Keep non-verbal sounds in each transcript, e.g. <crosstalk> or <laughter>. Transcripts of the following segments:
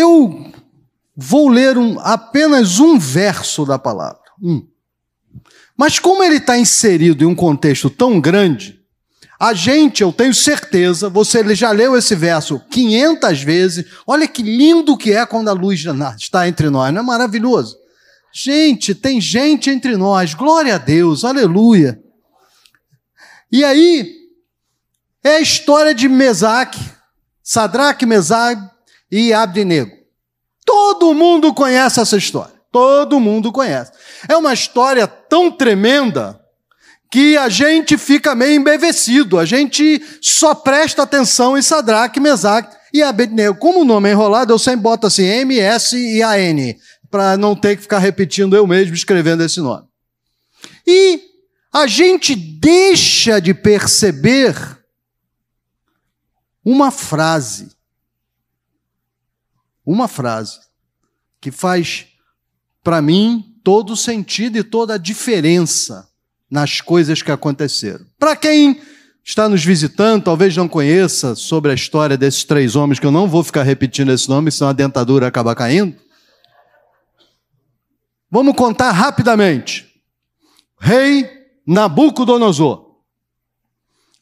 Eu vou ler um, apenas um verso da palavra. Um. Mas como ele está inserido em um contexto tão grande, a gente, eu tenho certeza, você já leu esse verso 500 vezes. Olha que lindo que é quando a luz está entre nós, não é maravilhoso? Gente, tem gente entre nós, glória a Deus, aleluia. E aí, é a história de Mesaque, Sadraque, Mesaque e Abdinego. Todo mundo conhece essa história, todo mundo conhece. É uma história tão tremenda que a gente fica meio embevecido, a gente só presta atenção em Sadraque, Mesaque e Abednego. Como o nome é enrolado, eu sempre boto assim M, S e A N, para não ter que ficar repetindo eu mesmo escrevendo esse nome. E a gente deixa de perceber uma frase, uma frase que faz para mim todo sentido e toda a diferença nas coisas que aconteceram. Para quem está nos visitando, talvez não conheça sobre a história desses três homens, que eu não vou ficar repetindo esse nome, senão a dentadura acaba caindo. Vamos contar rapidamente. Rei Nabucodonosor.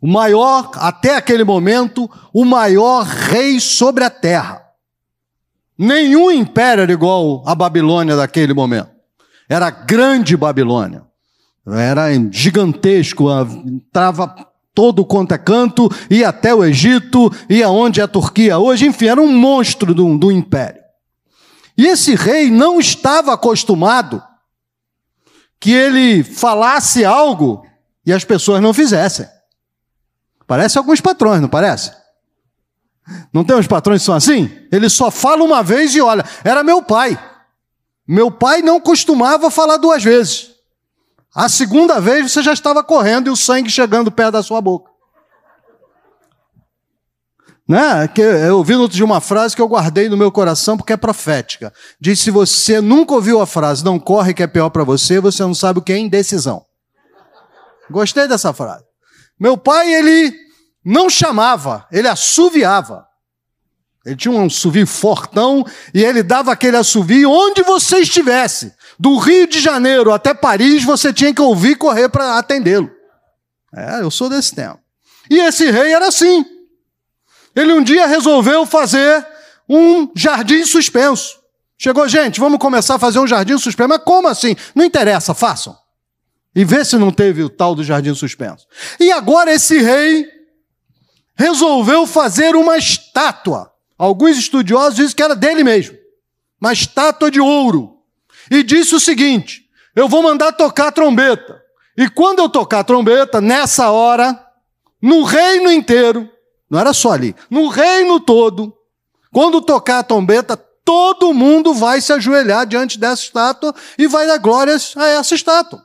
O maior, até aquele momento, o maior rei sobre a terra. Nenhum império era igual à Babilônia daquele momento. Era a grande Babilônia. Era gigantesco, entrava todo quanto é canto, ia até o Egito, ia onde é a Turquia hoje, enfim, era um monstro do, do império. E esse rei não estava acostumado que ele falasse algo e as pessoas não fizessem. Parece alguns patrões, não parece? Não tem uns patrões que são assim? Ele só fala uma vez e olha, era meu pai. Meu pai não costumava falar duas vezes. A segunda vez você já estava correndo e o sangue chegando perto da sua boca. Né? Que eu ouvi de uma frase que eu guardei no meu coração porque é profética. Diz: se você nunca ouviu a frase, não corre que é pior para você, você não sabe o que é indecisão. Gostei dessa frase. Meu pai, ele não chamava, ele assoviava. Ele tinha um assovio fortão e ele dava aquele assovio onde você estivesse. Do Rio de Janeiro até Paris, você tinha que ouvir correr para atendê-lo. É, eu sou desse tempo. E esse rei era assim. Ele um dia resolveu fazer um jardim suspenso. Chegou, gente, vamos começar a fazer um jardim suspenso. Mas como assim? Não interessa, façam. E vê se não teve o tal do jardim suspenso. E agora esse rei resolveu fazer uma estátua. Alguns estudiosos dizem que era dele mesmo. Uma estátua de ouro e disse o seguinte: eu vou mandar tocar trombeta. E quando eu tocar trombeta, nessa hora, no reino inteiro, não era só ali, no reino todo, quando tocar a trombeta, todo mundo vai se ajoelhar diante dessa estátua e vai dar glórias a essa estátua.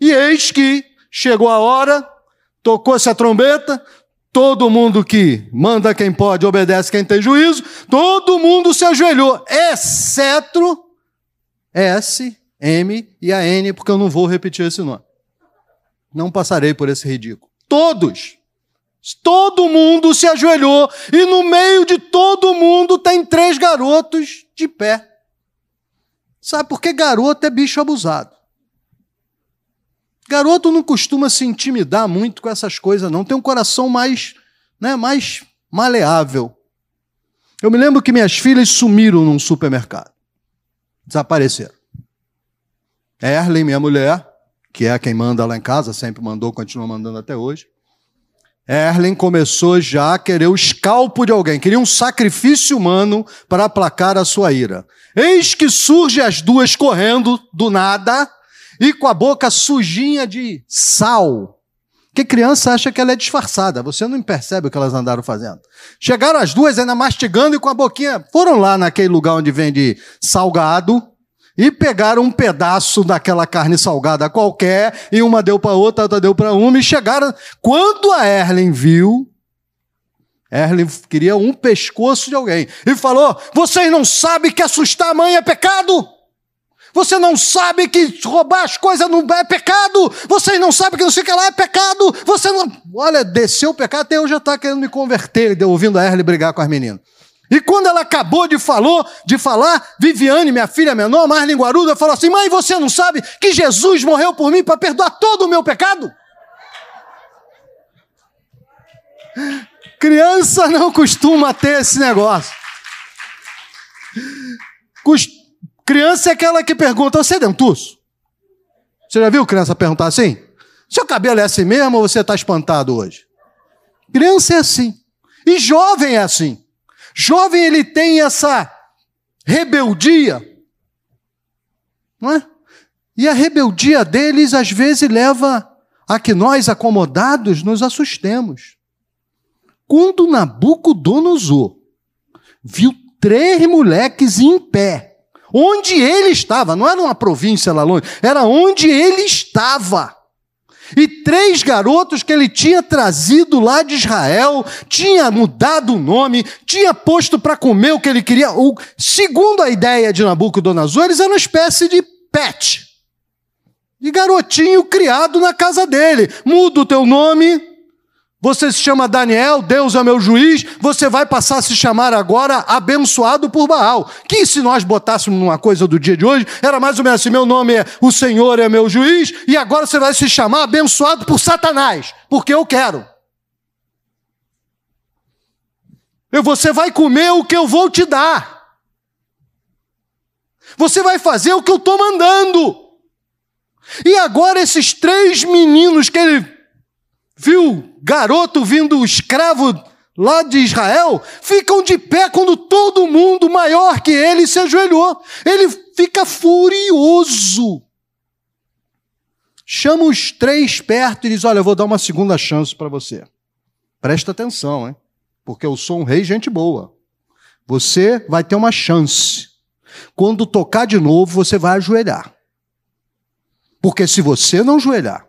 E eis que chegou a hora, tocou-se a trombeta, todo mundo que manda quem pode, obedece quem tem juízo, todo mundo se ajoelhou, exceto S, M e a N, porque eu não vou repetir esse nome. Não passarei por esse ridículo. Todos. Todo mundo se ajoelhou e no meio de todo mundo tem três garotos de pé. Sabe por que garoto é bicho abusado? Garoto não costuma se intimidar muito com essas coisas, não. Tem um coração mais, né, mais maleável. Eu me lembro que minhas filhas sumiram num supermercado. Desapareceram. Erlen, minha mulher, que é quem manda lá em casa, sempre mandou, continua mandando até hoje. Erlen começou já a querer o escalpo de alguém, queria um sacrifício humano para aplacar a sua ira. Eis que surge as duas correndo do nada e com a boca sujinha de sal. Que criança acha que ela é disfarçada, você não percebe o que elas andaram fazendo. Chegaram as duas ainda mastigando e com a boquinha. Foram lá naquele lugar onde vende salgado e pegaram um pedaço daquela carne salgada qualquer e uma deu para outra, outra deu para uma e chegaram. Quando a Erlen viu, Erlen queria um pescoço de alguém e falou: Vocês não sabem que assustar a mãe é pecado? Você não sabe que roubar as coisas não é pecado? Vocês não sabem que não que lá é pecado? Você não. Olha, desceu o pecado, até eu já está querendo me converter, ouvindo a Erle brigar com as meninas. E quando ela acabou de, falou, de falar, Viviane, minha filha menor, mais linguaruda, falou assim: Mãe, você não sabe que Jesus morreu por mim para perdoar todo o meu pecado? Criança não costuma ter esse negócio. Criança é aquela que pergunta: Você é dentuço? Você já viu criança perguntar assim? Seu cabelo é assim mesmo ou você está espantado hoje? Criança é assim. E jovem é assim. Jovem ele tem essa rebeldia, não é? E a rebeldia deles às vezes leva a que nós acomodados nos assustemos. Quando Nabucodonosor viu três moleques em pé, onde ele estava, não era uma província lá longe, era onde ele estava. E três garotos que ele tinha trazido lá de Israel, tinha mudado o nome, tinha posto para comer o que ele queria. O, segundo a ideia de Nabucodonosor, eles eram uma espécie de pet. De garotinho criado na casa dele. Muda o teu nome, você se chama Daniel, Deus é meu juiz, você vai passar a se chamar agora abençoado por Baal. Que se nós botássemos numa coisa do dia de hoje, era mais ou menos assim: meu nome é o Senhor é meu juiz, e agora você vai se chamar abençoado por Satanás, porque eu quero. E você vai comer o que eu vou te dar. Você vai fazer o que eu estou mandando. E agora esses três meninos que ele viu garoto vindo escravo lá de Israel, ficam de pé quando todo mundo maior que ele se ajoelhou. Ele fica furioso. Chama os três perto e diz: Olha, eu vou dar uma segunda chance para você. Presta atenção, hein? Porque eu sou um rei, gente boa. Você vai ter uma chance. Quando tocar de novo, você vai ajoelhar. Porque se você não ajoelhar,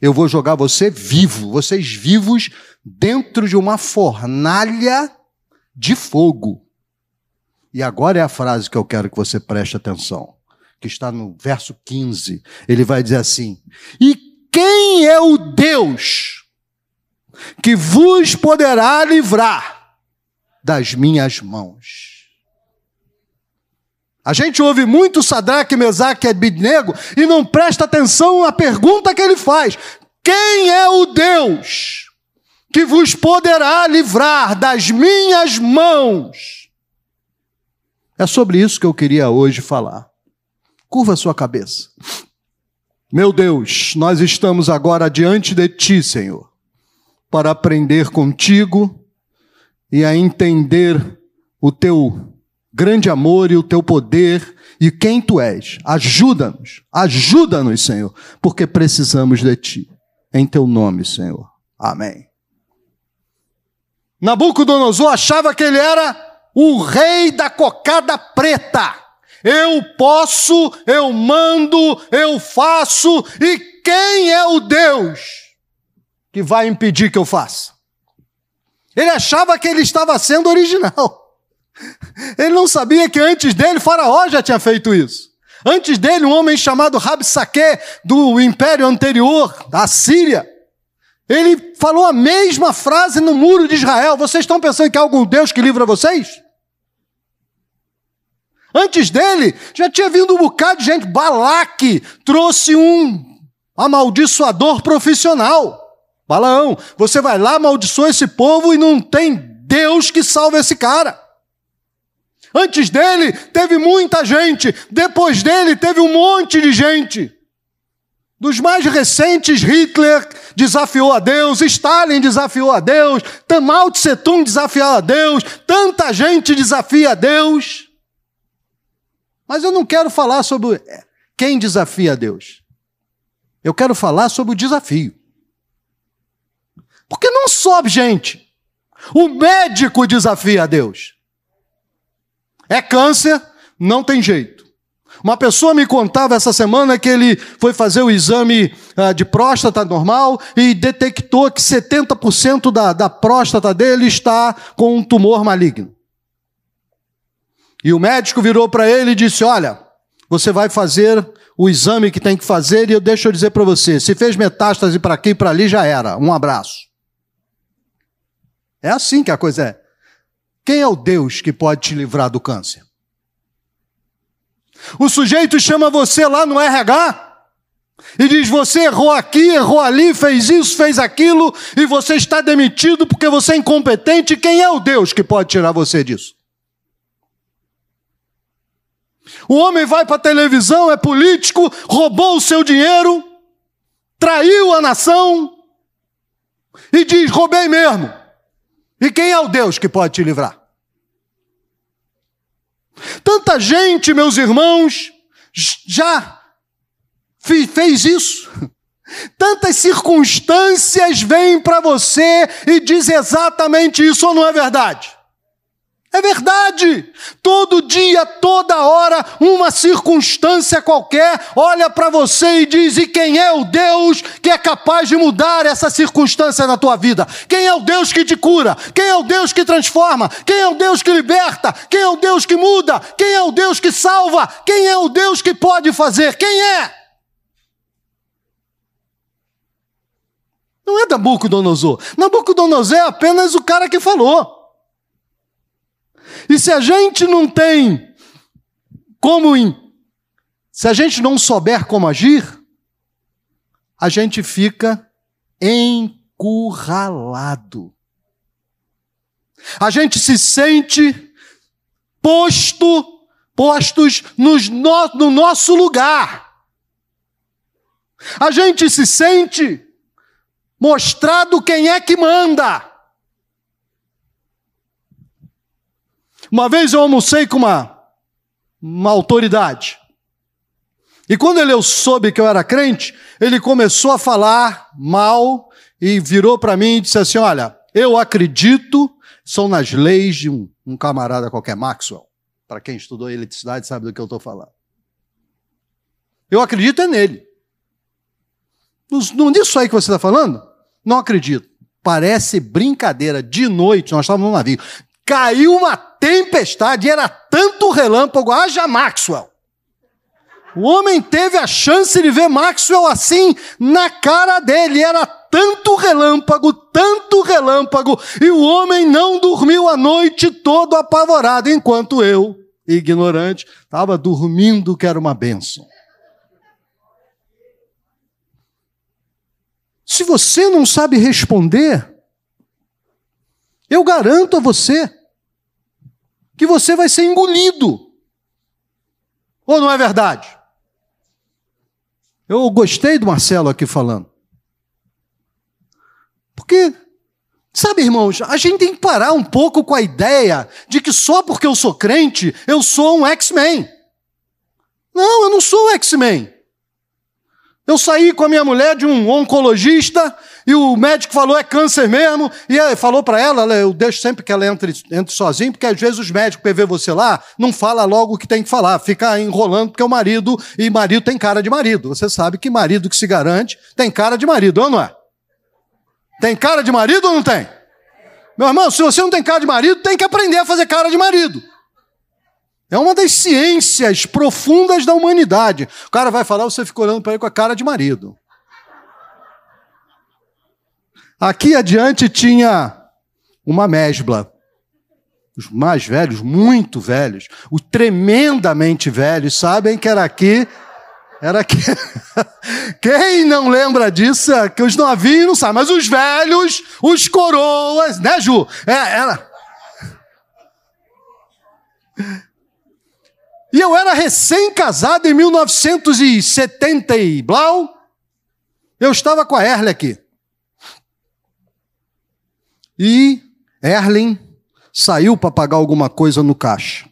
eu vou jogar você vivo, vocês vivos, dentro de uma fornalha de fogo. E agora é a frase que eu quero que você preste atenção, que está no verso 15. Ele vai dizer assim: E quem é o Deus que vos poderá livrar das minhas mãos? A gente ouve muito Sadraque, Mesaque e Abidnego e não presta atenção à pergunta que ele faz: Quem é o Deus que vos poderá livrar das minhas mãos? É sobre isso que eu queria hoje falar. Curva sua cabeça. Meu Deus, nós estamos agora diante de Ti, Senhor, para aprender contigo e a entender o Teu grande amor e o teu poder e quem tu és. Ajuda-nos, ajuda-nos, Senhor, porque precisamos de ti. Em teu nome, Senhor. Amém. Nabucodonosor achava que ele era o rei da cocada preta. Eu posso, eu mando, eu faço, e quem é o Deus que vai impedir que eu faça? Ele achava que ele estava sendo original. Ele não sabia que antes dele Faraó já tinha feito isso. Antes dele, um homem chamado Rabsaque, do império anterior, da Síria, ele falou a mesma frase no muro de Israel. Vocês estão pensando que há algum Deus que livra vocês? Antes dele, já tinha vindo um bocado de gente. Balaque trouxe um amaldiçoador profissional. Balaão, você vai lá, amaldiçoa esse povo e não tem Deus que salve esse cara. Antes dele teve muita gente, depois dele teve um monte de gente. Dos mais recentes, Hitler desafiou a Deus, Stalin desafiou a Deus, Mao Tse desafiou a Deus, tanta gente desafia a Deus. Mas eu não quero falar sobre quem desafia a Deus. Eu quero falar sobre o desafio. Porque não sobe gente. O médico desafia a Deus. É câncer, não tem jeito. Uma pessoa me contava essa semana que ele foi fazer o exame uh, de próstata normal e detectou que 70% da, da próstata dele está com um tumor maligno. E o médico virou para ele e disse: Olha, você vai fazer o exame que tem que fazer e eu deixo eu dizer para você: se fez metástase para aqui e para ali, já era. Um abraço. É assim que a coisa é. Quem é o Deus que pode te livrar do câncer? O sujeito chama você lá no RH e diz: Você errou aqui, errou ali, fez isso, fez aquilo, e você está demitido porque você é incompetente. Quem é o Deus que pode tirar você disso? O homem vai para a televisão, é político, roubou o seu dinheiro, traiu a nação e diz: roubei mesmo. E quem é o Deus que pode te livrar? Tanta gente, meus irmãos, já fez isso. Tantas circunstâncias vêm para você e diz exatamente isso, ou não é verdade? É verdade. Todo dia, toda hora, uma circunstância qualquer olha para você e diz: e quem é o Deus que é capaz de mudar essa circunstância na tua vida? Quem é o Deus que te cura? Quem é o Deus que transforma? Quem é o Deus que liberta? Quem é o Deus que muda? Quem é o Deus que salva? Quem é o Deus que pode fazer? Quem é? Não é Nabucodonosor. Nabucodonosor é apenas o cara que falou. E se a gente não tem como, se a gente não souber como agir, a gente fica encurralado. A gente se sente posto, postos nos no, no nosso lugar. A gente se sente mostrado quem é que manda. Uma vez eu almocei com uma, uma autoridade. E quando ele soube que eu era crente, ele começou a falar mal e virou para mim e disse assim: Olha, eu acredito, são nas leis de um, um camarada qualquer, Maxwell. Para quem estudou eletricidade sabe do que eu estou falando. Eu acredito é nele. Nisso aí que você está falando? Não acredito. Parece brincadeira. De noite, nós estávamos no navio caiu uma tempestade, era tanto relâmpago, haja Maxwell. O homem teve a chance de ver Maxwell assim na cara dele, era tanto relâmpago, tanto relâmpago, e o homem não dormiu a noite todo apavorado, enquanto eu, ignorante, estava dormindo que era uma benção. Se você não sabe responder, eu garanto a você que você vai ser engolido. Ou não é verdade? Eu gostei do Marcelo aqui falando. Porque, sabe, irmãos, a gente tem que parar um pouco com a ideia de que só porque eu sou crente, eu sou um X-Men. Não, eu não sou um X-Men. Eu saí com a minha mulher de um oncologista e o médico falou é câncer mesmo. E falou para ela, eu deixo sempre que ela entre, entre sozinha, porque às vezes os médicos, para ver você lá, não fala logo o que tem que falar, fica enrolando porque é o marido, e marido tem cara de marido. Você sabe que marido que se garante tem cara de marido, ou não é? Tem cara de marido ou não tem? Meu irmão, se você não tem cara de marido, tem que aprender a fazer cara de marido. É uma das ciências profundas da humanidade. O cara vai falar, você fica olhando para ele com a cara de marido. Aqui adiante tinha uma mesbla. Os mais velhos, muito velhos, os tremendamente velhos, sabem que era aqui. Era aqui. <laughs> Quem não lembra disso, é que os novinhos não sabem, mas os velhos, os coroas, né, Ju? É, era. E eu era recém-casado em 1970 e blau. Eu estava com a Erle aqui. E Erlen saiu para pagar alguma coisa no caixa.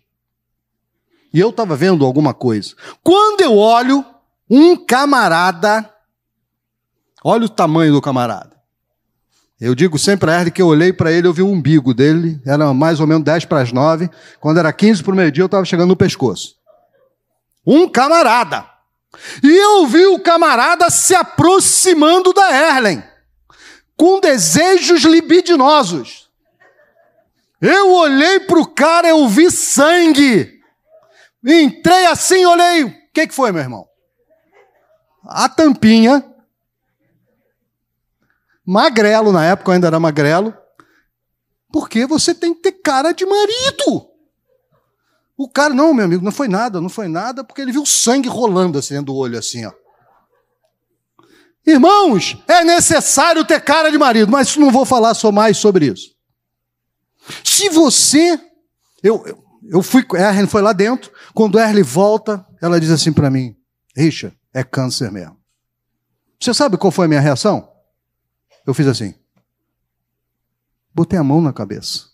E eu estava vendo alguma coisa. Quando eu olho, um camarada, olha o tamanho do camarada. Eu digo sempre a Erle que eu olhei para ele, eu vi o umbigo dele, era mais ou menos 10 para as 9. Quando era 15 para o meio-dia, eu estava chegando no pescoço. Um camarada. E eu vi o camarada se aproximando da Erlen, com desejos libidinosos. Eu olhei para o cara, eu vi sangue. Entrei assim, olhei. O que, que foi, meu irmão? A tampinha magrelo, na época eu ainda era magrelo, Porque você tem que ter cara de marido. O cara, não, meu amigo, não foi nada, não foi nada, porque ele viu sangue rolando assim dentro do olho, assim, ó. Irmãos, é necessário ter cara de marido, mas não vou falar só mais sobre isso. Se você. Eu, eu, eu fui. Erlen foi lá dentro. Quando Erlen volta, ela diz assim para mim: Richard, é câncer mesmo. Você sabe qual foi a minha reação? Eu fiz assim. Botei a mão na cabeça.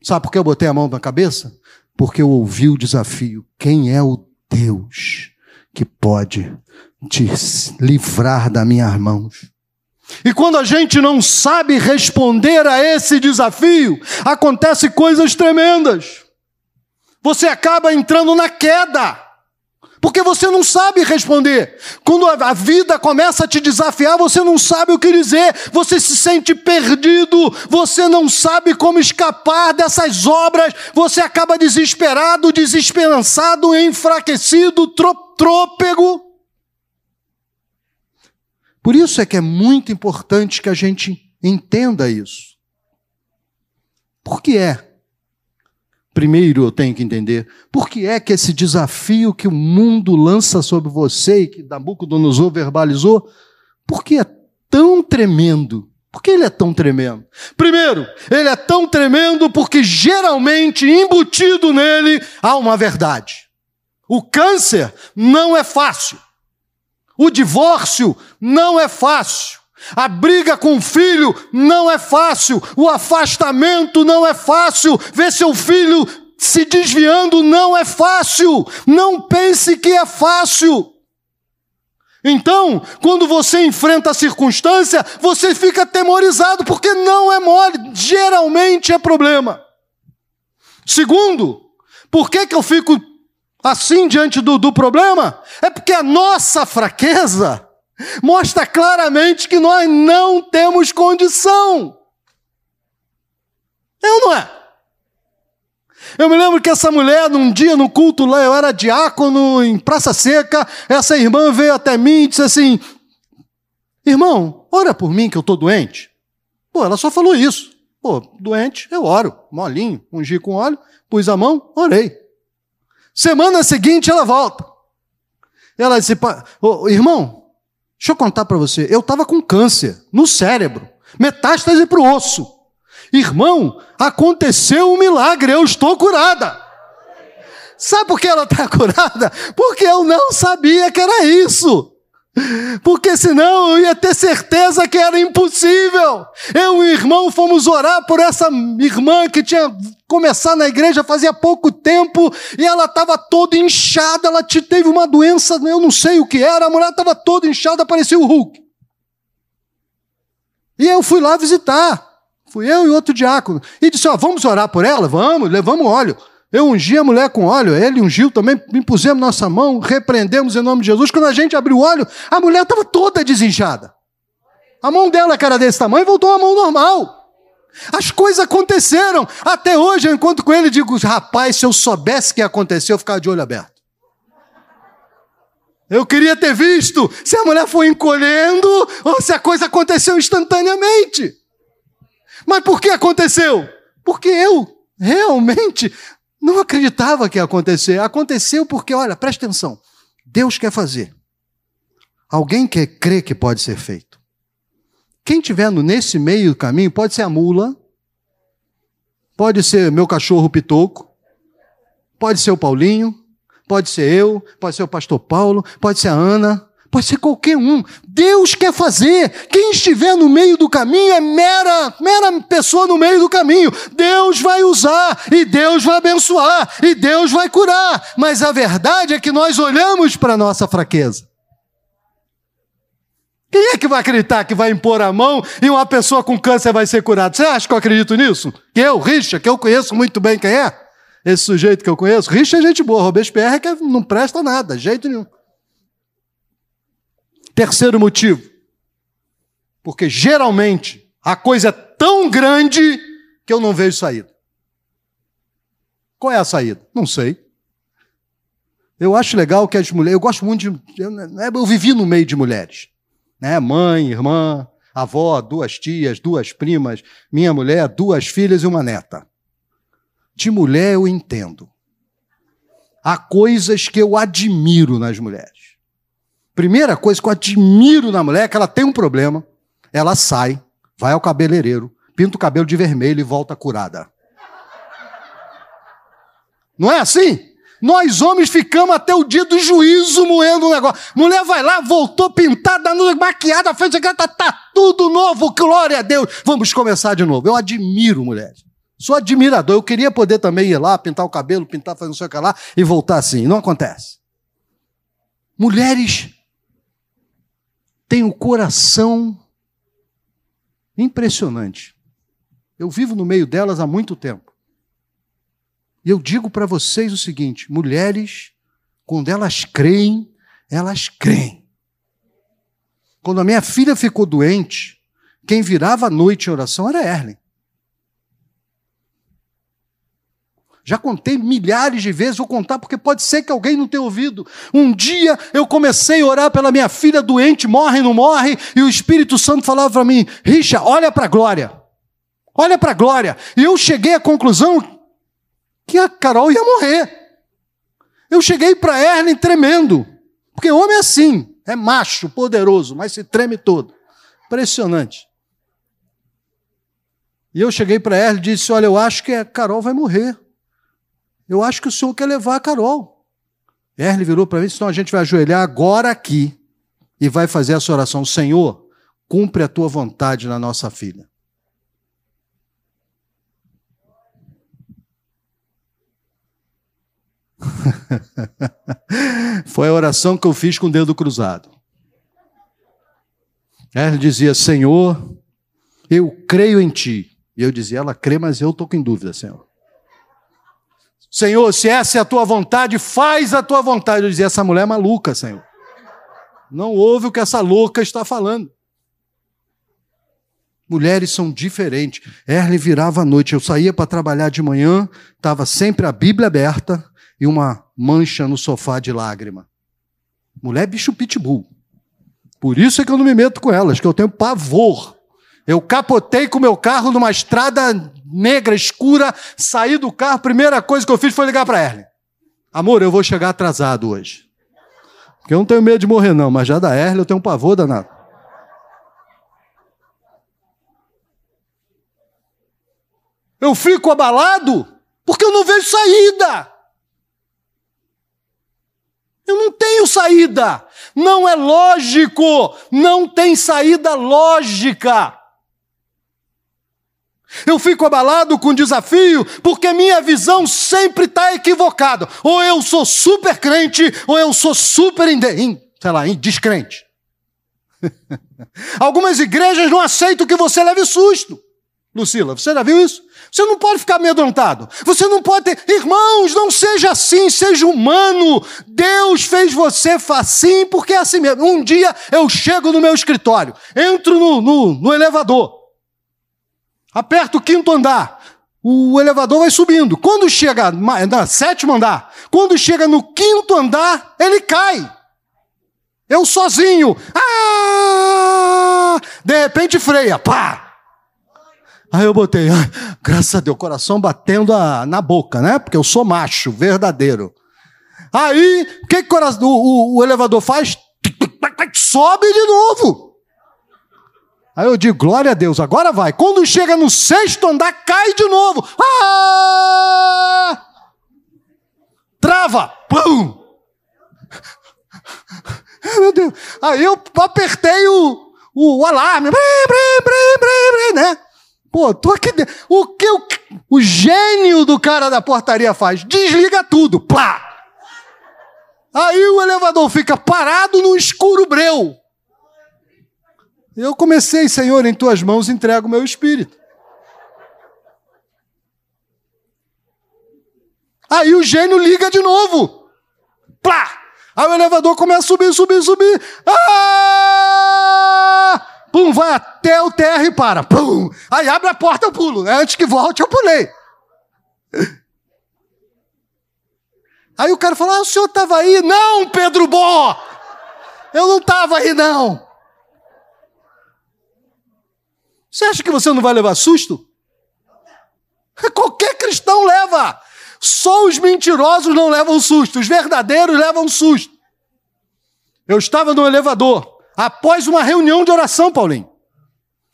Sabe por que eu botei a mão na cabeça? Porque eu ouvi o desafio. Quem é o Deus que pode te livrar das minhas mãos? E quando a gente não sabe responder a esse desafio, acontecem coisas tremendas. Você acaba entrando na queda. Porque você não sabe responder. Quando a vida começa a te desafiar, você não sabe o que dizer, você se sente perdido, você não sabe como escapar dessas obras, você acaba desesperado, desesperançado, enfraquecido, trôpego. Por isso é que é muito importante que a gente entenda isso. Por que é Primeiro eu tenho que entender por que é que esse desafio que o mundo lança sobre você e que Nabucodonosor verbalizou, por que é tão tremendo? Por que ele é tão tremendo? Primeiro, ele é tão tremendo porque geralmente embutido nele há uma verdade. O câncer não é fácil. O divórcio não é fácil. A briga com o filho não é fácil, o afastamento não é fácil, ver seu filho se desviando não é fácil. Não pense que é fácil. Então, quando você enfrenta a circunstância, você fica atemorizado, porque não é mole, geralmente é problema. Segundo, por que, que eu fico assim diante do, do problema? É porque a nossa fraqueza mostra claramente que nós não temos condição. É ou não é? Eu me lembro que essa mulher, num dia no culto lá, eu era diácono em Praça Seca, essa irmã veio até mim e disse assim: Irmão, ora por mim que eu estou doente. Pô, ela só falou isso. Pô, doente, eu oro. Molinho, ungi com óleo, pus a mão, orei. Semana seguinte ela volta. Ela disse: Irmão, Deixa eu contar para você. Eu estava com câncer no cérebro, metástase para o osso. Irmão, aconteceu um milagre, eu estou curada. Sabe por que ela está <laughs> curada? Porque eu não sabia que era isso. Porque senão eu ia ter certeza que era impossível. Eu e o irmão fomos orar por essa irmã que tinha começado na igreja fazia pouco tempo e ela estava toda inchada, ela teve uma doença, eu não sei o que era, a mulher estava toda inchada, parecia o Hulk. E eu fui lá visitar. Fui eu e outro diácono. E disse: Ó, vamos orar por ela? Vamos, levamos óleo. Eu ungi a mulher com óleo, ele ungiu também, impusemos nossa mão, repreendemos em nome de Jesus. Quando a gente abriu o óleo, a mulher estava toda desinchada. A mão dela, era desse tamanho, voltou a mão normal. As coisas aconteceram. Até hoje eu encontro com ele e digo: rapaz, se eu soubesse o que aconteceu, eu ficava de olho aberto. Eu queria ter visto se a mulher foi encolhendo ou se a coisa aconteceu instantaneamente. Mas por que aconteceu? Porque eu realmente não acreditava que ia acontecer. Aconteceu porque, olha, presta atenção. Deus quer fazer. Alguém quer crer que pode ser feito. Quem estiver nesse meio do caminho pode ser a mula, pode ser meu cachorro pitoco, pode ser o Paulinho, pode ser eu, pode ser o pastor Paulo, pode ser a Ana, pode ser qualquer um. Deus quer fazer. Quem estiver no meio do caminho é mera, mera pessoa no meio do caminho. Deus vai usar, e Deus vai abençoar, e Deus vai curar. Mas a verdade é que nós olhamos para a nossa fraqueza. Quem é que vai acreditar que vai impor a mão e uma pessoa com câncer vai ser curada? Você acha que eu acredito nisso? Que eu, Richa, que eu conheço muito bem quem é? Esse sujeito que eu conheço? Richa é gente boa, Robespierre é que não presta nada, jeito nenhum. Terceiro motivo, porque geralmente a coisa é tão grande que eu não vejo saída. Qual é a saída? Não sei. Eu acho legal que as mulheres, eu gosto muito de, eu, né, eu vivi no meio de mulheres, né? Mãe, irmã, avó, duas tias, duas primas, minha mulher, duas filhas e uma neta. De mulher eu entendo. Há coisas que eu admiro nas mulheres. Primeira coisa que eu admiro na mulher é que ela tem um problema, ela sai, vai ao cabeleireiro, pinta o cabelo de vermelho e volta curada. Não é assim? Nós homens ficamos até o dia do juízo moendo o negócio. Mulher vai lá, voltou pintada, maquiada, fez tá, tá tudo novo, glória a Deus. Vamos começar de novo. Eu admiro mulheres. Sou admirador. Eu queria poder também ir lá, pintar o cabelo, pintar, fazer não sei o que lá e voltar assim. Não acontece. Mulheres têm o coração impressionante. Eu vivo no meio delas há muito tempo. E eu digo para vocês o seguinte: mulheres, quando elas creem, elas creem. Quando a minha filha ficou doente, quem virava a noite em oração era Erlen. Já contei milhares de vezes, vou contar porque pode ser que alguém não tenha ouvido. Um dia eu comecei a orar pela minha filha doente, morre, não morre, e o Espírito Santo falava para mim: Richa, olha para a glória. Olha para a glória. E eu cheguei à conclusão que a Carol ia morrer. Eu cheguei para Erlen tremendo, porque homem é assim, é macho, poderoso, mas se treme todo. Impressionante. E eu cheguei para Erlen e disse: Olha, eu acho que a Carol vai morrer. Eu acho que o senhor quer levar a Carol. Erle virou para mim e disse: Então a gente vai ajoelhar agora aqui e vai fazer essa oração. Senhor, cumpre a tua vontade na nossa filha. <laughs> Foi a oração que eu fiz com o dedo cruzado. Ela dizia: Senhor, eu creio em ti. E eu dizia: Ela crê, mas eu estou com dúvida, Senhor. Senhor, se essa é a tua vontade, faz a tua vontade. Eu dizia: Essa mulher é maluca, Senhor. Não ouve o que essa louca está falando. Mulheres são diferentes. Erle virava à noite. Eu saía para trabalhar de manhã, estava sempre a Bíblia aberta e uma mancha no sofá de lágrima. Mulher é bicho pitbull. Por isso é que eu não me meto com elas, que eu tenho pavor. Eu capotei com meu carro numa estrada negra, escura, saí do carro, primeira coisa que eu fiz foi ligar para Erlen. Amor, eu vou chegar atrasado hoje. Porque eu não tenho medo de morrer, não, mas já da Erlen eu tenho um pavor danado. Eu fico abalado porque eu não vejo saída. Eu não tenho saída. Não é lógico. Não tem saída lógica. Eu fico abalado com desafio porque minha visão sempre está equivocada. Ou eu sou super crente, ou eu sou super inde, sei lá, descrente. <laughs> Algumas igrejas não aceitam que você leve susto. Lucila, você já viu isso? Você não pode ficar amedrontado. Você não pode ter. Irmãos, não seja assim, seja humano. Deus fez você assim porque é assim mesmo. Um dia eu chego no meu escritório, entro no, no, no elevador, aperto o quinto andar, o elevador vai subindo. Quando chega no sétimo andar, quando chega no quinto andar, ele cai. Eu sozinho. Ah! De repente freia. Pá! Aí eu botei, graças a Deus, coração batendo a, na boca, né? Porque eu sou macho, verdadeiro. Aí, o que, que o, o, o elevador faz? Sobe de novo. Aí eu digo, glória a Deus, agora vai. Quando chega no sexto andar, cai de novo. Ah! Trava. Pum! <laughs> Meu Deus. Aí eu apertei o, o alarme. Né? Pô, tô aqui dentro. O que o, o gênio do cara da portaria faz? Desliga tudo. Plá! Aí o elevador fica parado no escuro breu. Eu comecei, Senhor, em tuas mãos entrego o meu espírito. Aí o gênio liga de novo. Plá! Aí o elevador começa a subir, subir, subir. Ah! Pum, vai até o terra e para. Pum! Aí abre a porta, eu pulo. Né? Antes que volte, eu pulei. Aí o cara fala: ah, o senhor estava aí? Não, Pedro Bó! Eu não estava aí, não. Você acha que você não vai levar susto? Qualquer cristão leva. Só os mentirosos não levam susto, os verdadeiros levam susto. Eu estava no elevador, após uma reunião de oração, Paulinho.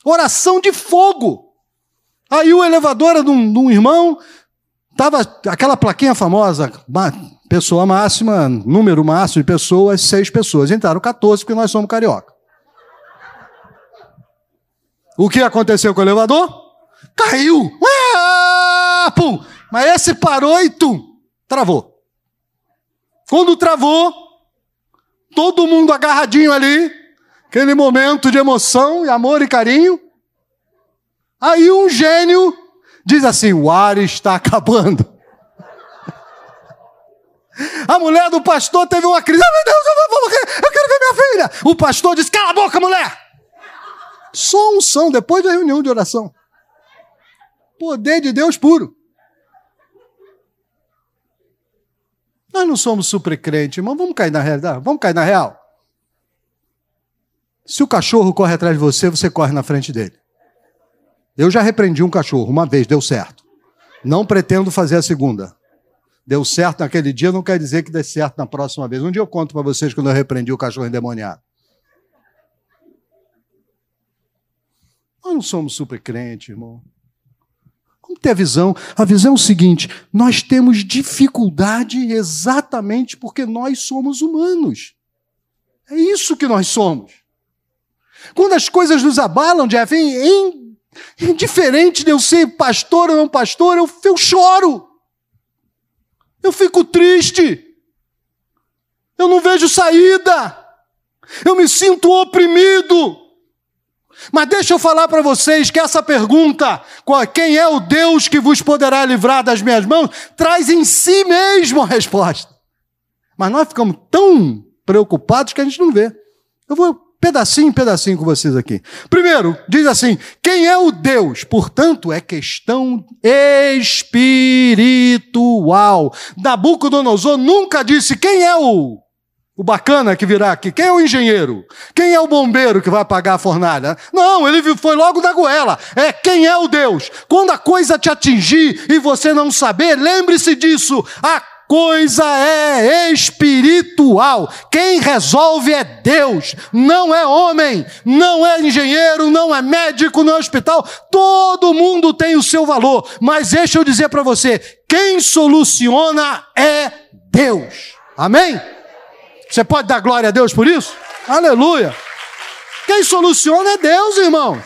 Oração de fogo. Aí o elevador era de um, de um irmão, tava aquela plaquinha famosa, pessoa máxima, número máximo de pessoas, seis pessoas. Entraram 14 porque nós somos carioca. O que aconteceu com o elevador? Caiu. Ah, pum. Mas esse parou e tum, travou. Quando travou, todo mundo agarradinho ali, aquele momento de emoção, e amor e carinho. Aí um gênio diz assim: o ar está <laughs> acabando. A mulher do pastor teve uma crise. Ah, meu Deus, eu vou morrer, eu quero ver minha filha. O pastor disse: cala a boca, mulher. Só um som depois da reunião de oração. Poder de Deus puro. Nós não somos super crente, irmão. Vamos cair na realidade? Vamos cair na real? Se o cachorro corre atrás de você, você corre na frente dele. Eu já repreendi um cachorro uma vez, deu certo. Não pretendo fazer a segunda. Deu certo naquele dia, não quer dizer que dê certo na próxima vez. Um dia eu conto para vocês quando eu repreendi o cachorro endemoniado. Nós não somos super crente, irmão. Vamos ter a visão. A visão é o seguinte: nós temos dificuldade exatamente porque nós somos humanos. É isso que nós somos. Quando as coisas nos abalam, Jeff, em, indiferente de eu ser pastor ou não pastor, eu, eu choro. Eu fico triste. Eu não vejo saída. Eu me sinto oprimido. Mas deixa eu falar para vocês que essa pergunta, quem é o Deus que vos poderá livrar das minhas mãos, traz em si mesmo a resposta. Mas nós ficamos tão preocupados que a gente não vê. Eu vou pedacinho em pedacinho com vocês aqui. Primeiro, diz assim: quem é o Deus? Portanto, é questão espiritual. Nabucodonosor nunca disse quem é o o bacana que virá aqui. Quem é o engenheiro? Quem é o bombeiro que vai apagar a fornalha? Não, ele foi logo da goela. É quem é o Deus. Quando a coisa te atingir e você não saber, lembre-se disso. A coisa é espiritual. Quem resolve é Deus, não é homem, não é engenheiro, não é médico, não é hospital. Todo mundo tem o seu valor. Mas deixa eu dizer para você: quem soluciona é Deus. Amém? Você pode dar glória a Deus por isso? Aleluia! Quem soluciona é Deus, irmão.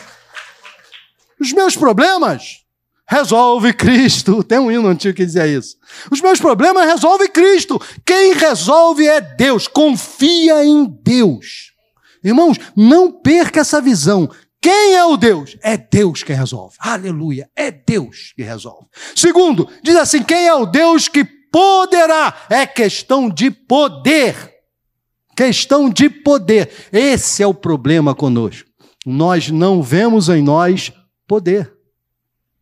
Os meus problemas resolve Cristo. <laughs> Tem um hino antigo que dizia isso. Os meus problemas resolve Cristo. Quem resolve é Deus. Confia em Deus. Irmãos, não perca essa visão. Quem é o Deus? É Deus que resolve. Aleluia. É Deus que resolve. Segundo, diz assim: quem é o Deus que poderá? É questão de poder. Questão de poder. Esse é o problema conosco. Nós não vemos em nós poder.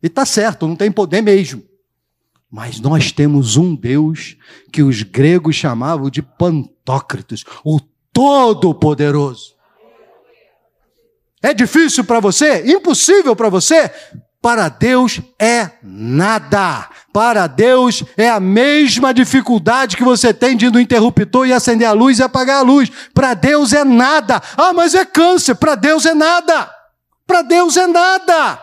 E está certo, não tem poder mesmo. Mas nós temos um Deus que os gregos chamavam de Pantocrates, o Todo-Poderoso. É difícil para você? Impossível para você? Para Deus é nada. Para Deus é a mesma dificuldade que você tem de ir no interruptor e acender a luz e apagar a luz. Para Deus é nada. Ah, mas é câncer. Para Deus é nada. Para Deus é nada.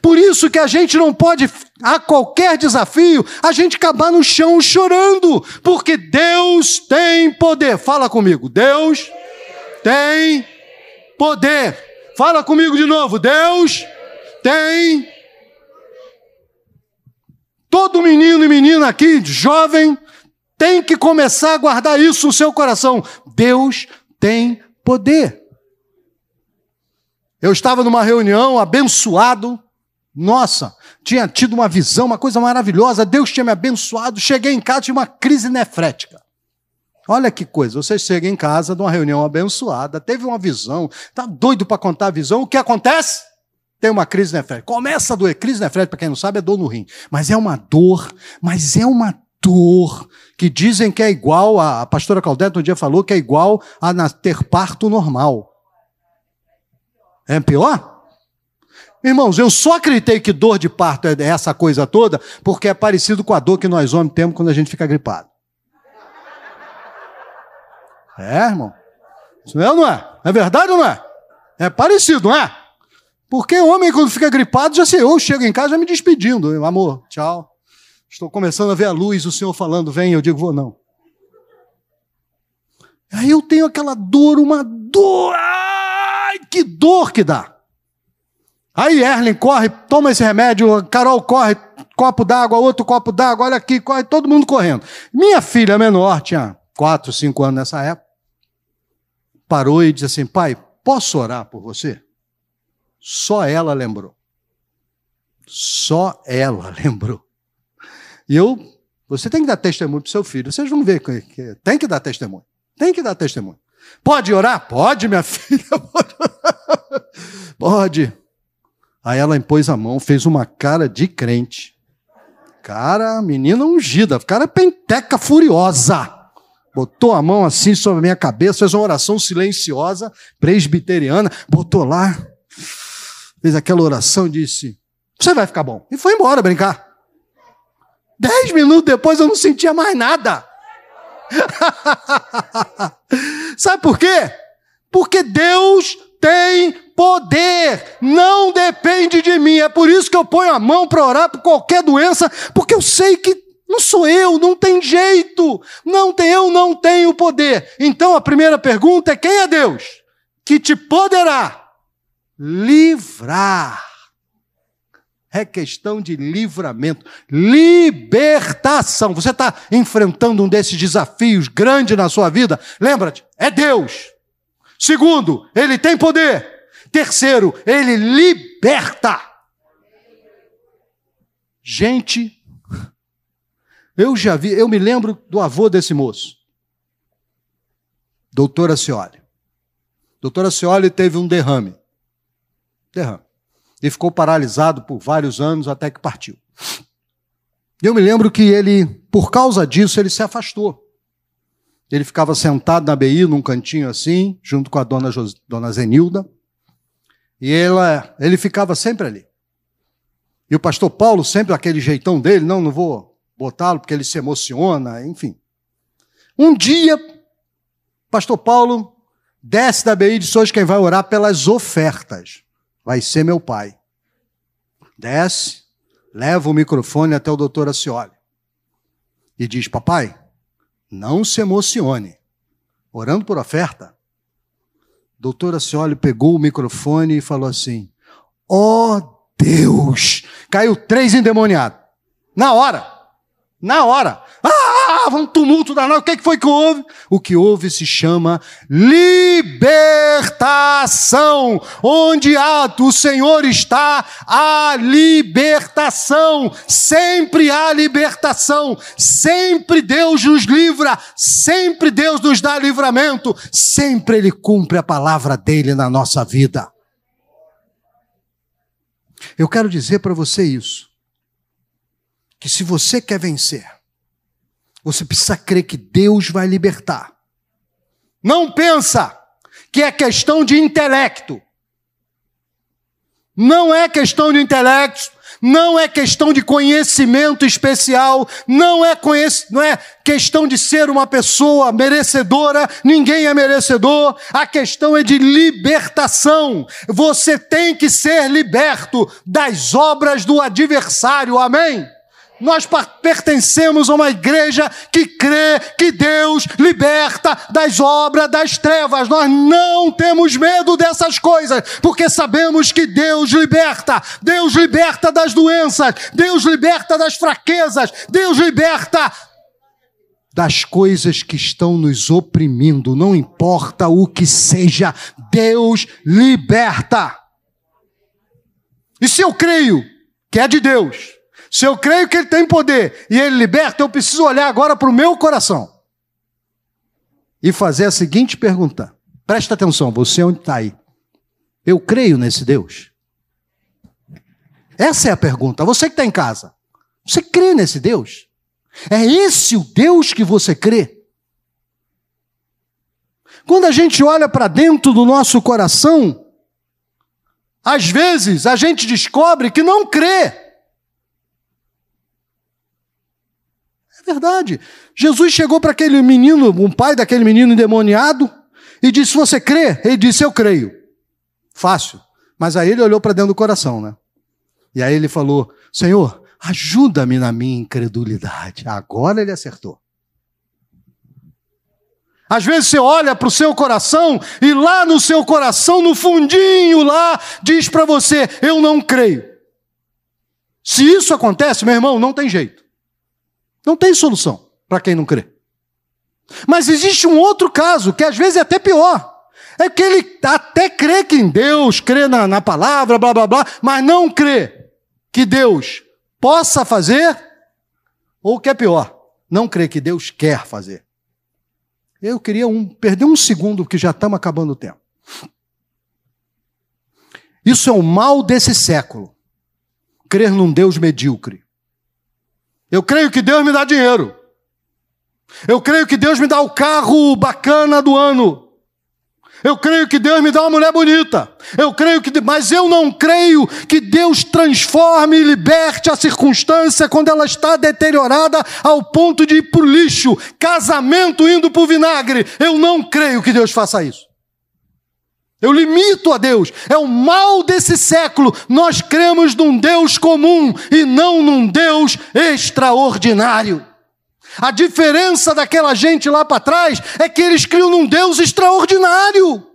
Por isso que a gente não pode, a qualquer desafio, a gente acabar no chão chorando, porque Deus tem poder. Fala comigo, Deus tem poder. Fala comigo de novo, Deus tem Todo menino e menina aqui, jovem, tem que começar a guardar isso no seu coração. Deus tem poder. Eu estava numa reunião abençoado. Nossa, tinha tido uma visão, uma coisa maravilhosa. Deus tinha me abençoado. Cheguei em casa, tinha uma crise nefrética. Olha que coisa, você chega em casa de uma reunião abençoada, teve uma visão, está doido para contar a visão, o que acontece? Tem uma crise nefrética. Começa a doer. Crise nefrética, para quem não sabe, é dor no rim. Mas é uma dor, mas é uma dor que dizem que é igual, a, a pastora Caldete um dia falou que é igual a ter parto normal. É pior? Irmãos, eu só acreditei que dor de parto é essa coisa toda, porque é parecido com a dor que nós homens temos quando a gente fica gripado. É, irmão? Isso é ou não é? É verdade ou não é? É parecido, não é? Porque homem, quando fica gripado, já sei, eu chego em casa já me despedindo. Amor, tchau. Estou começando a ver a luz, o Senhor falando, vem, eu digo, vou não. Aí eu tenho aquela dor, uma dor, ai, que dor que dá. Aí Erlen corre, toma esse remédio, Carol corre, copo d'água, outro copo d'água, olha aqui, corre, todo mundo correndo. Minha filha menor, tinha quatro, cinco anos nessa época, parou e disse assim: pai, posso orar por você? Só ela lembrou. Só ela <laughs> lembrou. E eu, você tem que dar testemunho para seu filho. Vocês vão ver que, que tem que dar testemunho. Tem que dar testemunho. Pode orar? Pode, minha <laughs> filha. Pode. Pode. Aí ela impôs a mão, fez uma cara de crente. Cara, menina ungida, cara penteca furiosa. Botou a mão assim sobre a minha cabeça, fez uma oração silenciosa, presbiteriana, botou lá, fez aquela oração e disse: Você vai ficar bom. E foi embora brincar. Dez minutos depois eu não sentia mais nada. <laughs> Sabe por quê? Porque Deus tem poder, não depende de mim. É por isso que eu ponho a mão para orar por qualquer doença, porque eu sei que não sou eu, não tem jeito. Não tem, eu não tenho poder. Então a primeira pergunta é: quem é Deus? Que te poderá livrar é questão de livramento, libertação. Você está enfrentando um desses desafios grandes na sua vida? Lembra-te, é Deus. Segundo, Ele tem poder. Terceiro, Ele liberta. Gente, eu já vi, eu me lembro do avô desse moço, doutora Cioli. Doutora Cioli teve um derrame. Derrame e ficou paralisado por vários anos até que partiu. Eu me lembro que ele, por causa disso, ele se afastou. Ele ficava sentado na BI, num cantinho assim, junto com a dona, Jos, dona Zenilda, e ela, ele ficava sempre ali. E o pastor Paulo, sempre aquele jeitão dele, não, não vou botá-lo porque ele se emociona, enfim. Um dia, pastor Paulo desce da BI e diz: hoje quem vai orar pelas ofertas vai ser meu pai. Desce, leva o microfone até o doutor Acioli e diz: Papai, não se emocione. Orando por oferta. Doutor Acioli pegou o microfone e falou assim: Ó oh, Deus! Caiu três endemoniados. Na hora. Na hora. Ah! um tumulto danado. O que foi que houve? O que houve se chama libertação. Onde há o Senhor está, a libertação. Sempre há libertação. Sempre Deus nos livra. Sempre Deus nos dá livramento. Sempre Ele cumpre a palavra dele na nossa vida. Eu quero dizer para você isso. Que se você quer vencer, você precisa crer que Deus vai libertar. Não pensa que é questão de intelecto. Não é questão de intelecto, não é questão de conhecimento especial, não é, não é questão de ser uma pessoa merecedora, ninguém é merecedor, a questão é de libertação. Você tem que ser liberto das obras do adversário, amém? Nós pertencemos a uma igreja que crê que Deus liberta das obras das trevas. Nós não temos medo dessas coisas, porque sabemos que Deus liberta. Deus liberta das doenças, Deus liberta das fraquezas, Deus liberta das coisas que estão nos oprimindo, não importa o que seja, Deus liberta. E se eu creio que é de Deus, se eu creio que Ele tem poder e Ele liberta, eu preciso olhar agora para o meu coração e fazer a seguinte pergunta. Presta atenção, você onde está aí. Eu creio nesse Deus? Essa é a pergunta. Você que está em casa, você crê nesse Deus? É esse o Deus que você crê? Quando a gente olha para dentro do nosso coração, às vezes a gente descobre que não crê. É verdade. Jesus chegou para aquele menino, um pai daquele menino endemoniado, e disse: Você crê? Ele disse: Eu creio. Fácil. Mas aí ele olhou para dentro do coração, né? E aí ele falou: Senhor, ajuda-me na minha incredulidade. Agora ele acertou. Às vezes você olha para o seu coração e lá no seu coração, no fundinho lá, diz para você: Eu não creio. Se isso acontece, meu irmão, não tem jeito. Não tem solução para quem não crê. Mas existe um outro caso, que às vezes é até pior. É que ele até crê que em Deus, crê na, na palavra, blá blá blá, mas não crê que Deus possa fazer, ou o que é pior, não crê que Deus quer fazer. Eu queria um, perder um segundo, porque já estamos acabando o tempo. Isso é o mal desse século. Crer num Deus medíocre. Eu creio que Deus me dá dinheiro. Eu creio que Deus me dá o carro bacana do ano. Eu creio que Deus me dá uma mulher bonita. Eu creio que, mas eu não creio que Deus transforme e liberte a circunstância quando ela está deteriorada ao ponto de ir para o lixo, casamento indo para o vinagre. Eu não creio que Deus faça isso. Eu limito a Deus. É o mal desse século. Nós cremos num Deus comum e não num Deus extraordinário. A diferença daquela gente lá para trás é que eles criam num Deus extraordinário.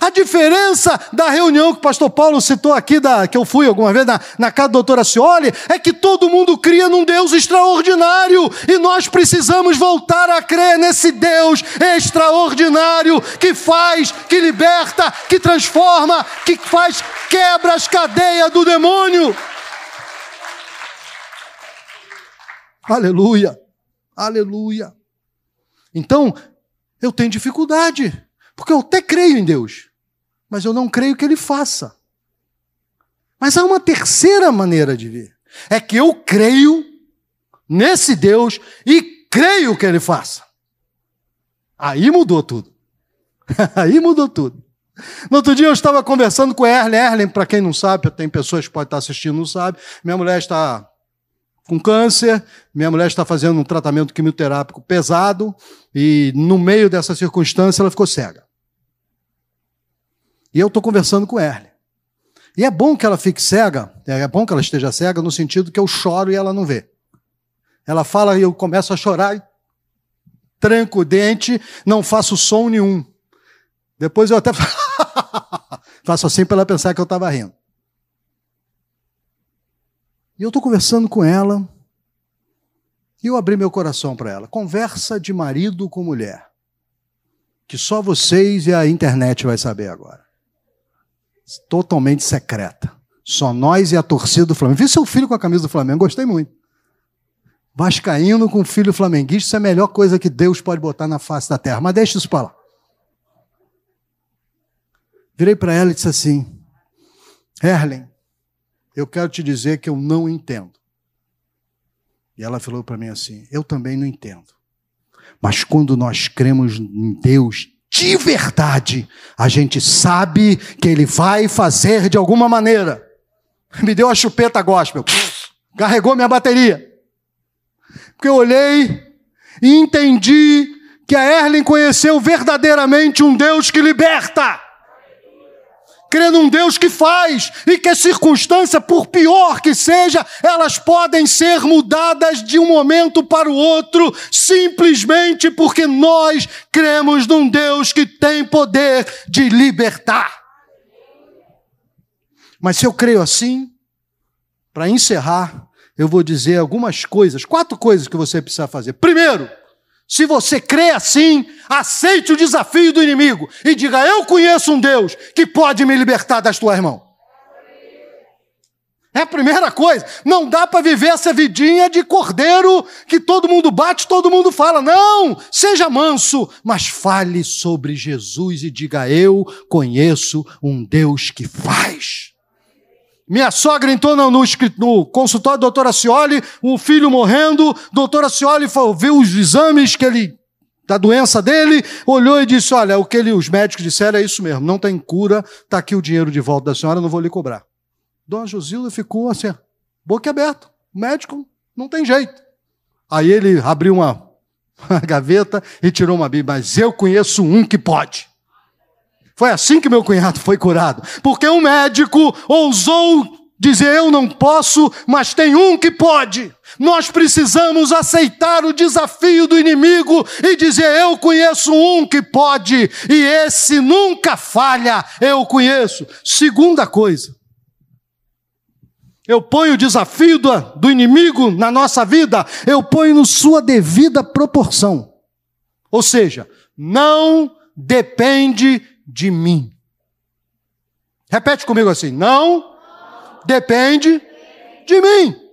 A diferença da reunião que o pastor Paulo citou aqui, da, que eu fui alguma vez na, na casa da doutora Cioli, é que todo mundo cria num Deus extraordinário e nós precisamos voltar a crer nesse Deus extraordinário que faz, que liberta, que transforma, que faz quebra as cadeias do demônio. Aleluia, aleluia. Então, eu tenho dificuldade, porque eu até creio em Deus, mas eu não creio que Ele faça. Mas há uma terceira maneira de ver: é que eu creio nesse Deus e creio que Ele faça. Aí mudou tudo. <laughs> Aí mudou tudo. No outro dia eu estava conversando com a Erlen. Erlen, para quem não sabe, tem pessoas que podem estar assistindo não sabe, minha mulher está com câncer, minha mulher está fazendo um tratamento quimioterápico pesado e no meio dessa circunstância ela ficou cega. E eu estou conversando com ela. E é bom que ela fique cega, é bom que ela esteja cega no sentido que eu choro e ela não vê. Ela fala e eu começo a chorar, tranco o dente, não faço som nenhum. Depois eu até <laughs> faço assim para ela pensar que eu estava rindo. E eu estou conversando com ela, e eu abri meu coração para ela. Conversa de marido com mulher. Que só vocês e a internet vai saber agora. Totalmente secreta. Só nós e a torcida do Flamengo. Vi seu filho com a camisa do Flamengo, gostei muito. Vascaíno com filho flamenguista, isso é a melhor coisa que Deus pode botar na face da terra. Mas deixa isso para lá. Virei para ela e disse assim: Erlen, eu quero te dizer que eu não entendo. E ela falou para mim assim: Eu também não entendo. Mas quando nós cremos em Deus de verdade, a gente sabe que Ele vai fazer de alguma maneira. Me deu a chupeta gospel, carregou minha bateria. Porque eu olhei e entendi que a Erlen conheceu verdadeiramente um Deus que liberta crê num Deus que faz e que a circunstância, por pior que seja, elas podem ser mudadas de um momento para o outro, simplesmente porque nós cremos num Deus que tem poder de libertar. Mas se eu creio assim, para encerrar, eu vou dizer algumas coisas, quatro coisas que você precisa fazer. Primeiro, se você crê assim, aceite o desafio do inimigo e diga: Eu conheço um Deus que pode me libertar das tuas mãos. É a primeira coisa. Não dá para viver essa vidinha de cordeiro que todo mundo bate, todo mundo fala. Não! Seja manso, mas fale sobre Jesus e diga: Eu conheço um Deus que faz. Minha sogra entrou no, no, no consultório da doutora Cioli, um filho morrendo, doutora Cioli viu os exames que ele da doença dele, olhou e disse: Olha, o que ele, os médicos disseram é isso mesmo, não tem cura, está aqui o dinheiro de volta da senhora, não vou lhe cobrar. Dona Josilda ficou assim, boca aberta. O médico não tem jeito. Aí ele abriu uma, <laughs> uma gaveta e tirou uma Bíblia, mas eu conheço um que pode. Foi assim que meu cunhado foi curado. Porque um médico ousou dizer: Eu não posso, mas tem um que pode. Nós precisamos aceitar o desafio do inimigo e dizer: Eu conheço um que pode, e esse nunca falha, eu conheço. Segunda coisa, eu ponho o desafio do, do inimigo na nossa vida, eu ponho no sua devida proporção. Ou seja, não depende de mim. Repete comigo assim: não depende de mim.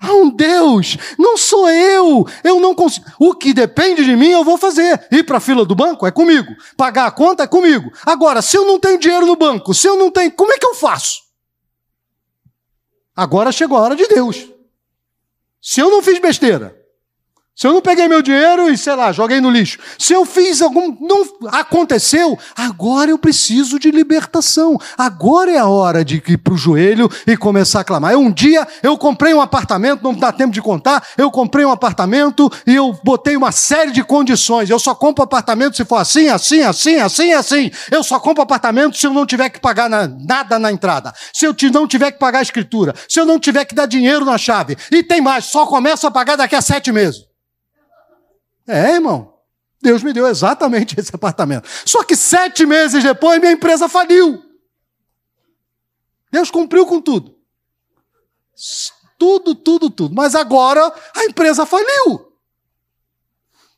Há um Deus, não sou eu, eu não consigo. O que depende de mim eu vou fazer. Ir para a fila do banco é comigo, pagar a conta é comigo. Agora, se eu não tenho dinheiro no banco, se eu não tenho, como é que eu faço? Agora chegou a hora de Deus. Se eu não fiz besteira, se eu não peguei meu dinheiro e, sei lá, joguei no lixo. Se eu fiz algum. Não aconteceu, agora eu preciso de libertação. Agora é a hora de ir para o joelho e começar a clamar. Eu, um dia eu comprei um apartamento, não dá tempo de contar. Eu comprei um apartamento e eu botei uma série de condições. Eu só compro apartamento se for assim, assim, assim, assim, assim. Eu só compro apartamento se eu não tiver que pagar na, nada na entrada. Se eu não tiver que pagar a escritura. Se eu não tiver que dar dinheiro na chave. E tem mais, só começo a pagar daqui a sete meses. É, irmão. Deus me deu exatamente esse apartamento. Só que sete meses depois, minha empresa faliu. Deus cumpriu com tudo. Tudo, tudo, tudo. Mas agora a empresa faliu.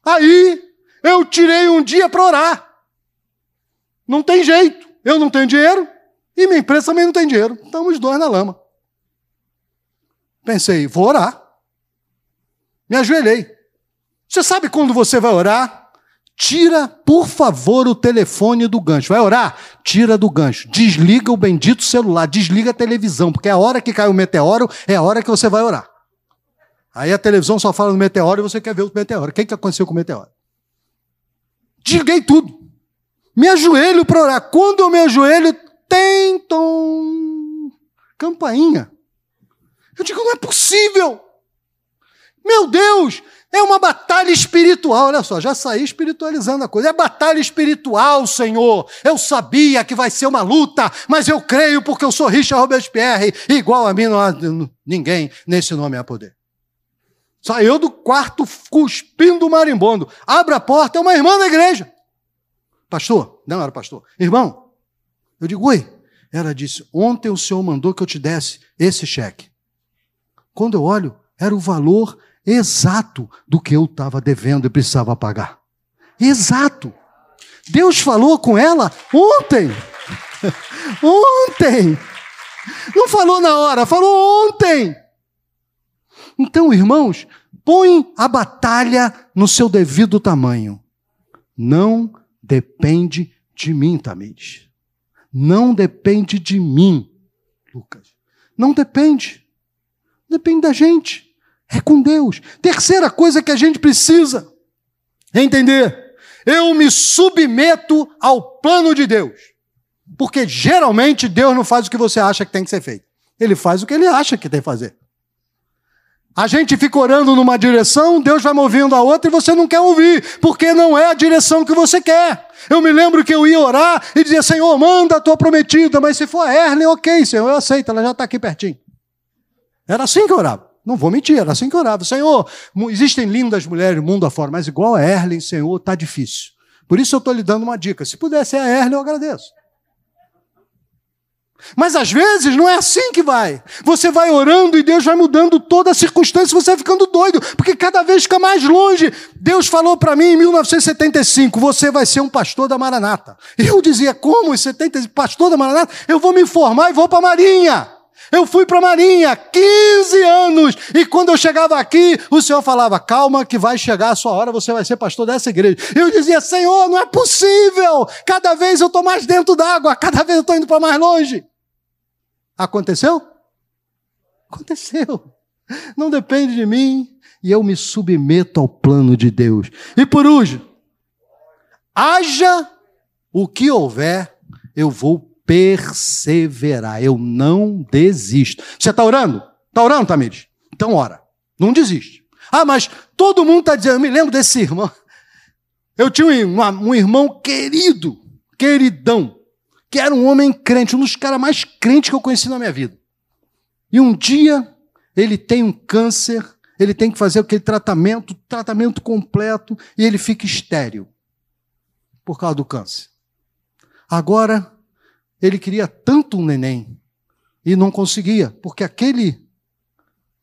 Aí eu tirei um dia para orar. Não tem jeito. Eu não tenho dinheiro e minha empresa também não tem dinheiro. Estamos os dois na lama. Pensei, vou orar. Me ajoelhei. Você sabe quando você vai orar? Tira, por favor, o telefone do gancho. Vai orar? Tira do gancho. Desliga o bendito celular, desliga a televisão, porque a hora que cai o meteoro é a hora que você vai orar. Aí a televisão só fala do meteoro e você quer ver o meteoro. O que, que aconteceu com o meteoro? Desliguei tudo. Me ajoelho para orar. Quando eu me ajoelho, tem tom. Campainha. Eu digo, não é possível. Meu Deus, é uma batalha espiritual, olha só, já saí espiritualizando a coisa. É batalha espiritual, Senhor. Eu sabia que vai ser uma luta, mas eu creio porque eu sou Richard Robespierre, igual a mim não há ninguém nesse nome a poder. Saiu do quarto cuspindo marimbondo. Abre a porta, é uma irmã da igreja. Pastor, não era pastor. Irmão, eu digo, oi. Ela disse: Ontem o senhor mandou que eu te desse esse cheque. Quando eu olho, era o valor exato do que eu estava devendo e precisava pagar. Exato. Deus falou com ela ontem. <laughs> ontem. Não falou na hora, falou ontem. Então, irmãos, põe a batalha no seu devido tamanho. Não depende de mim, Tamires. Não depende de mim, Lucas. Não depende. Depende da gente. É com Deus. Terceira coisa que a gente precisa entender: eu me submeto ao plano de Deus. Porque geralmente Deus não faz o que você acha que tem que ser feito. Ele faz o que ele acha que tem que fazer. A gente fica orando numa direção, Deus vai movendo a outra e você não quer ouvir, porque não é a direção que você quer. Eu me lembro que eu ia orar e dizia, Senhor, manda a tua prometida, mas se for a Erlen, ok, Senhor, eu aceito, ela já está aqui pertinho. Era assim que eu orava. Não vou mentir, era assim que eu orava. Senhor, existem lindas mulheres mundo afora, mas igual a Erlen, Senhor, está difícil. Por isso eu estou lhe dando uma dica. Se puder ser a Erlen, eu agradeço. Mas às vezes não é assim que vai. Você vai orando e Deus vai mudando toda a circunstância, você vai ficando doido, porque cada vez fica mais longe. Deus falou para mim em 1975: você vai ser um pastor da Maranata. Eu dizia: como? 70, pastor da Maranata? Eu vou me formar e vou para a Marinha. Eu fui para a Marinha 15 anos e quando eu chegava aqui, o Senhor falava: calma, que vai chegar a sua hora, você vai ser pastor dessa igreja. Eu dizia: Senhor, não é possível. Cada vez eu estou mais dentro d'água, cada vez eu estou indo para mais longe. Aconteceu? Aconteceu. Não depende de mim e eu me submeto ao plano de Deus. E por último, Haja o que houver, eu vou perseverar, eu não desisto. Você está orando? Está orando, Tamires? Então ora, não desiste. Ah, mas todo mundo está dizendo, eu me lembro desse irmão. Eu tinha um, um irmão querido, queridão, que era um homem crente, um dos caras mais crentes que eu conheci na minha vida. E um dia ele tem um câncer, ele tem que fazer aquele tratamento, tratamento completo, e ele fica estéril por causa do câncer. Agora, ele queria tanto um neném e não conseguia, porque aquele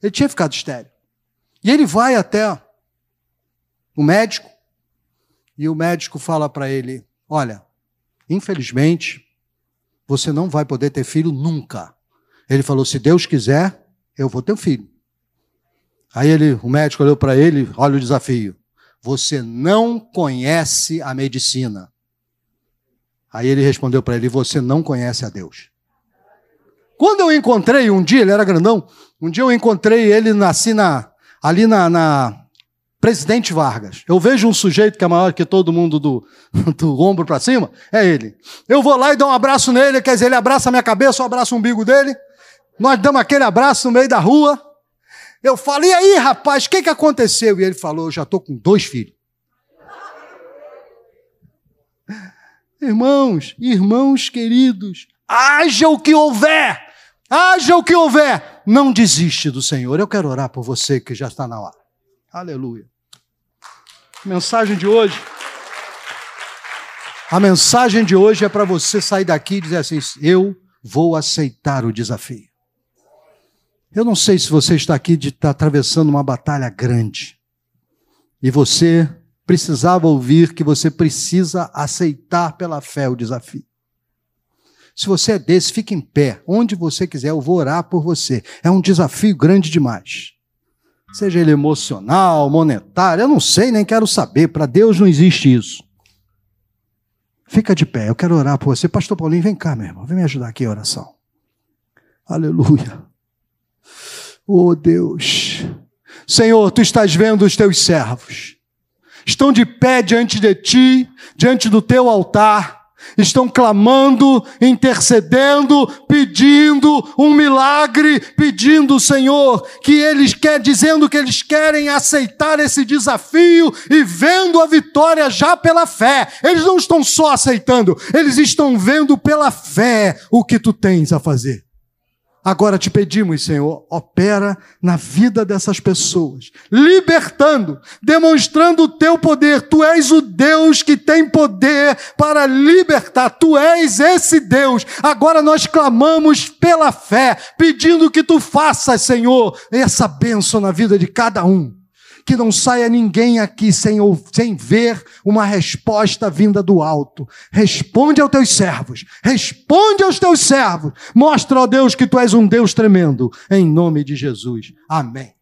ele tinha ficado estéril. E ele vai até o médico e o médico fala para ele: "Olha, infelizmente, você não vai poder ter filho nunca. Ele falou: se Deus quiser, eu vou ter um filho. Aí ele, o médico olhou para ele, olha o desafio. Você não conhece a medicina. Aí ele respondeu para ele: Você não conhece a Deus. Quando eu encontrei um dia, ele era grandão, um dia eu encontrei ele assim na, ali na, na Presidente Vargas. Eu vejo um sujeito que é maior que todo mundo do, <laughs> do ombro para cima, é ele. Eu vou lá e dou um abraço nele, quer dizer, ele abraça a minha cabeça, eu abraço o umbigo dele. Nós damos aquele abraço no meio da rua. Eu falo, e aí, rapaz, o que, que aconteceu? E ele falou, eu já estou com dois filhos. Irmãos, irmãos queridos, haja o que houver, haja o que houver, não desiste do Senhor. Eu quero orar por você que já está na hora. Aleluia. Mensagem de hoje. A mensagem de hoje é para você sair daqui e dizer assim: eu vou aceitar o desafio. Eu não sei se você está aqui de estar tá atravessando uma batalha grande e você precisava ouvir que você precisa aceitar pela fé o desafio. Se você é desse, fique em pé, onde você quiser, eu vou orar por você. É um desafio grande demais seja ele emocional, monetário, eu não sei, nem quero saber. Para Deus não existe isso. Fica de pé, eu quero orar por você. Pastor Paulinho, vem cá, meu irmão, vem me ajudar aqui em oração. Aleluia. Oh Deus. Senhor, tu estás vendo os teus servos. Estão de pé diante de ti, diante do teu altar estão clamando, intercedendo, pedindo um milagre, pedindo, Senhor, que eles querem, dizendo que eles querem aceitar esse desafio e vendo a vitória já pela fé. Eles não estão só aceitando, eles estão vendo pela fé o que tu tens a fazer. Agora te pedimos, Senhor, opera na vida dessas pessoas, libertando, demonstrando o teu poder. Tu és o Deus que tem poder para libertar. Tu és esse Deus. Agora nós clamamos pela fé, pedindo que tu faças, Senhor, essa bênção na vida de cada um que não saia ninguém aqui sem, sem ver uma resposta vinda do alto. Responde aos teus servos, responde aos teus servos. Mostra, ó Deus, que tu és um Deus tremendo. Em nome de Jesus. Amém.